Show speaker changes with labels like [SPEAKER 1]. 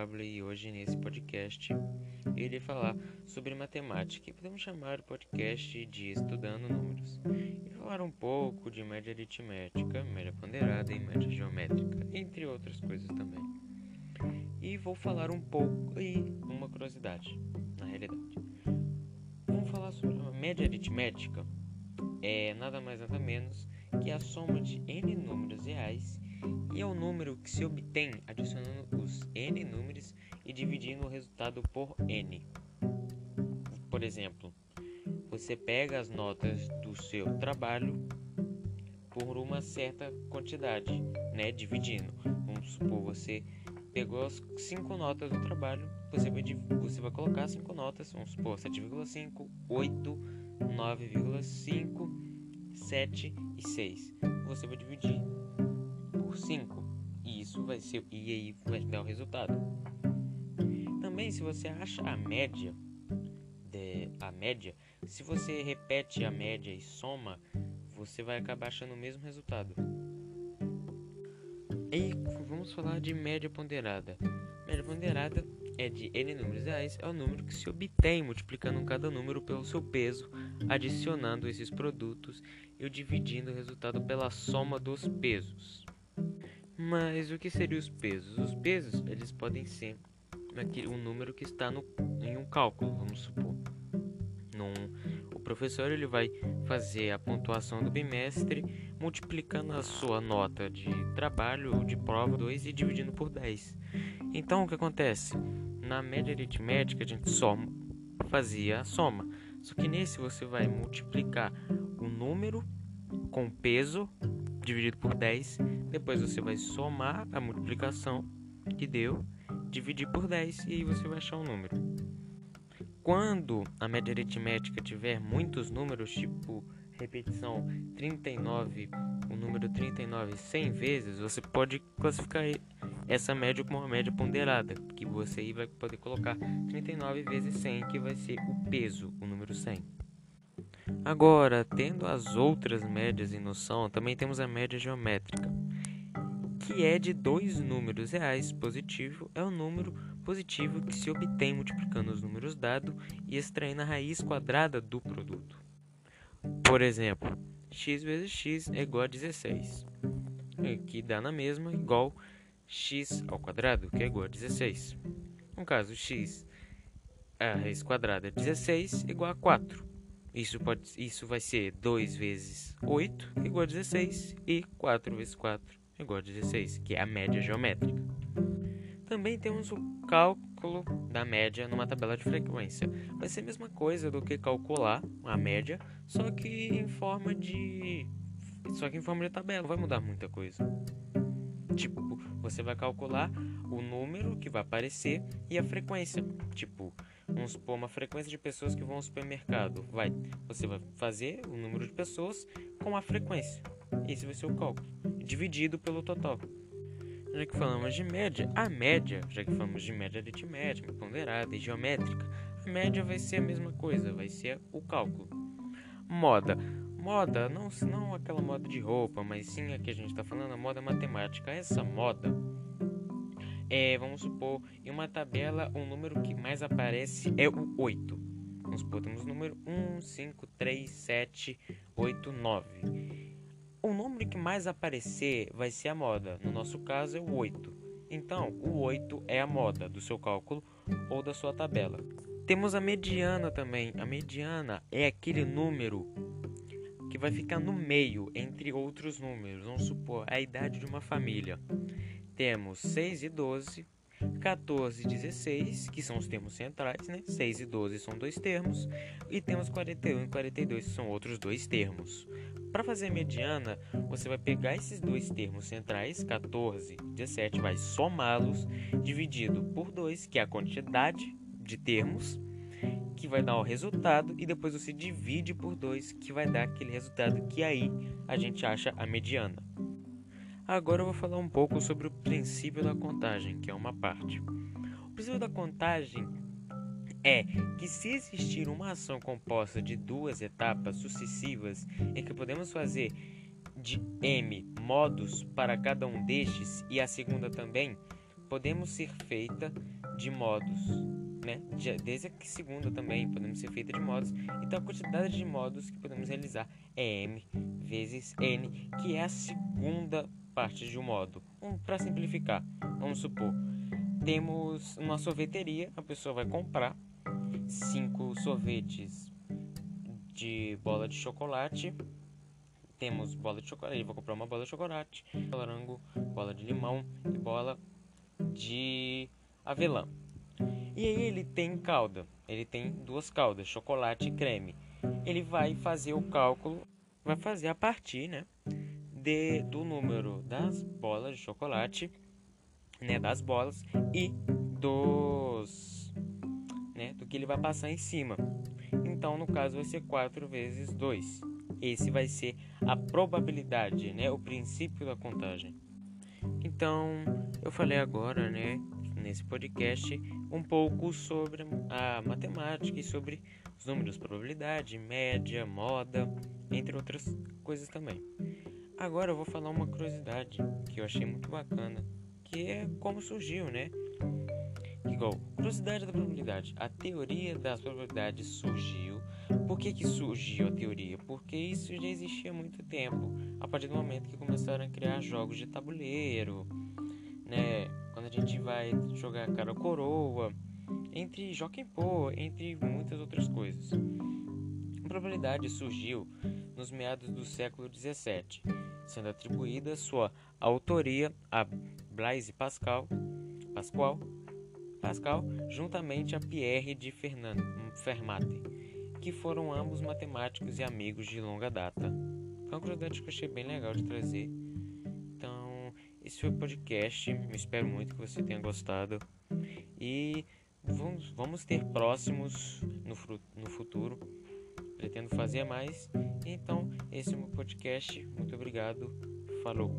[SPEAKER 1] Pablo e hoje nesse podcast irei falar sobre matemática e podemos chamar o podcast de Estudando Números e falar um pouco de média aritmética, média ponderada e média geométrica, entre outras coisas também. E vou falar um pouco e uma curiosidade, na realidade. Vamos falar sobre a média aritmética, é nada mais nada menos que a soma de n números reais e é o número que se obtém adicionando os n números e dividindo o resultado por n. Por exemplo, você pega as notas do seu trabalho por uma certa quantidade, né, dividindo. Vamos supor você pegou as cinco notas do trabalho, você vai, você vai colocar cinco notas, vamos supor 7,5, 8, 9,5, 7 e 6. Você vai dividir por 5 e isso vai ser e aí vai dar o resultado. Também se você acha a média de, a média, se você repete a média e soma, você vai acabar achando o mesmo resultado. E vamos falar de média ponderada. Média ponderada é de n números reais, é o número que se obtém multiplicando cada número pelo seu peso, adicionando esses produtos e dividindo o resultado pela soma dos pesos. Mas o que seriam os pesos? Os pesos eles podem ser um número que está no, em um cálculo, vamos supor. Num, o professor ele vai fazer a pontuação do bimestre multiplicando a sua nota de trabalho ou de prova 2 e dividindo por 10. Então o que acontece? Na média aritmética a gente soma, fazia a soma. Só que nesse você vai multiplicar o número com peso dividido por 10. Depois você vai somar a multiplicação que deu, dividir por 10 e aí você vai achar um número. Quando a média aritmética tiver muitos números, tipo repetição 39, o número 39 100 vezes, você pode classificar essa média como uma média ponderada, que você vai poder colocar 39 vezes 100, que vai ser o peso, o número 100. Agora, tendo as outras médias em noção, também temos a média geométrica, que é de dois números reais positivo, é o número positivo que se obtém multiplicando os números dados e extraindo a raiz quadrada do produto. Por exemplo, x vezes x é igual a 16, que dá na mesma igual x ao quadrado, que é igual a 16. No caso, x, a raiz quadrada é 16 igual a 4. Isso, pode, isso vai ser 2 vezes 8 igual a 16 e 4 vezes 4 igual a 16, que é a média geométrica. Também temos o cálculo da média numa tabela de frequência. Vai ser a mesma coisa do que calcular a média, só que em forma de só que em forma de tabela, não vai mudar muita coisa. Tipo, você vai calcular o número que vai aparecer e a frequência. Tipo, vamos supor uma frequência de pessoas que vão ao supermercado. Vai, você vai fazer o número de pessoas com a frequência. Esse vai ser o cálculo, dividido pelo total. Já que falamos de média, a média, já que falamos de média aritmética, ponderada e geométrica, a média vai ser a mesma coisa, vai ser o cálculo. Moda. Moda, não, não aquela moda de roupa, mas sim a que a gente está falando, a moda matemática. Essa moda é, vamos supor, em uma tabela, o número que mais aparece é o 8. Vamos supor, temos o número 1, 5, 3, 7, 8, 9. O número que mais aparecer vai ser a moda. No nosso caso é o 8. Então, o 8 é a moda do seu cálculo ou da sua tabela. Temos a mediana também. A mediana é aquele número que vai ficar no meio entre outros números. Vamos supor a idade de uma família temos 6 e 12, 14 e 16, que são os termos centrais, né? 6 e 12 são dois termos, e temos 41 e 42, que são outros dois termos. Para fazer a mediana, você vai pegar esses dois termos centrais, 14 e 17, vai somá-los, dividido por 2, que é a quantidade de termos, que vai dar o resultado, e depois você divide por 2, que vai dar aquele resultado que aí a gente acha a mediana. Agora eu vou falar um pouco sobre o princípio da contagem, que é uma parte. O princípio da contagem é que se existir uma ação composta de duas etapas sucessivas em que podemos fazer de m modos para cada um destes e a segunda também, podemos ser feita de modos, né? Desde a segunda também podemos ser feita de modos. Então a quantidade de modos que podemos realizar é m vezes n, que é a segunda parte de um modo. Um, Para simplificar, vamos supor, temos uma sorveteria, a pessoa vai comprar cinco sorvetes de bola de chocolate. Temos bola de chocolate, eu vou comprar uma bola de chocolate, morango, bola de limão e bola de avelã. E aí ele tem calda, ele tem duas caldas, chocolate e creme. Ele vai fazer o cálculo, vai fazer a partir, né, de, do número das bolas de chocolate, né, das bolas e dos, né, do que ele vai passar em cima. Então, no caso, vai ser 4 vezes 2. Esse vai ser a probabilidade, né, o princípio da contagem. Então, eu falei agora, né, nesse podcast, um pouco sobre a matemática e sobre os números, probabilidade, média, moda, entre outras coisas também. Agora eu vou falar uma curiosidade que eu achei muito bacana, que é como surgiu, né? Igual, curiosidade da probabilidade. A teoria das probabilidades surgiu. Por que, que surgiu a teoria? Porque isso já existia há muito tempo. A partir do momento que começaram a criar jogos de tabuleiro, né? Quando a gente vai jogar cara coroa, entre Jockey Pô, entre muitas outras coisas. A probabilidade surgiu nos meados do século XVII sendo atribuída sua autoria a Blaise Pascal, Pascal, Pascal juntamente a Pierre de Fermat, que foram ambos matemáticos e amigos de longa data. Foi uma que eu achei bem legal de trazer. Então, esse foi o podcast. Eu espero muito que você tenha gostado. E vamos, vamos ter próximos no, no futuro pretendo fazer mais. Esse é o meu podcast. Muito obrigado. Falou.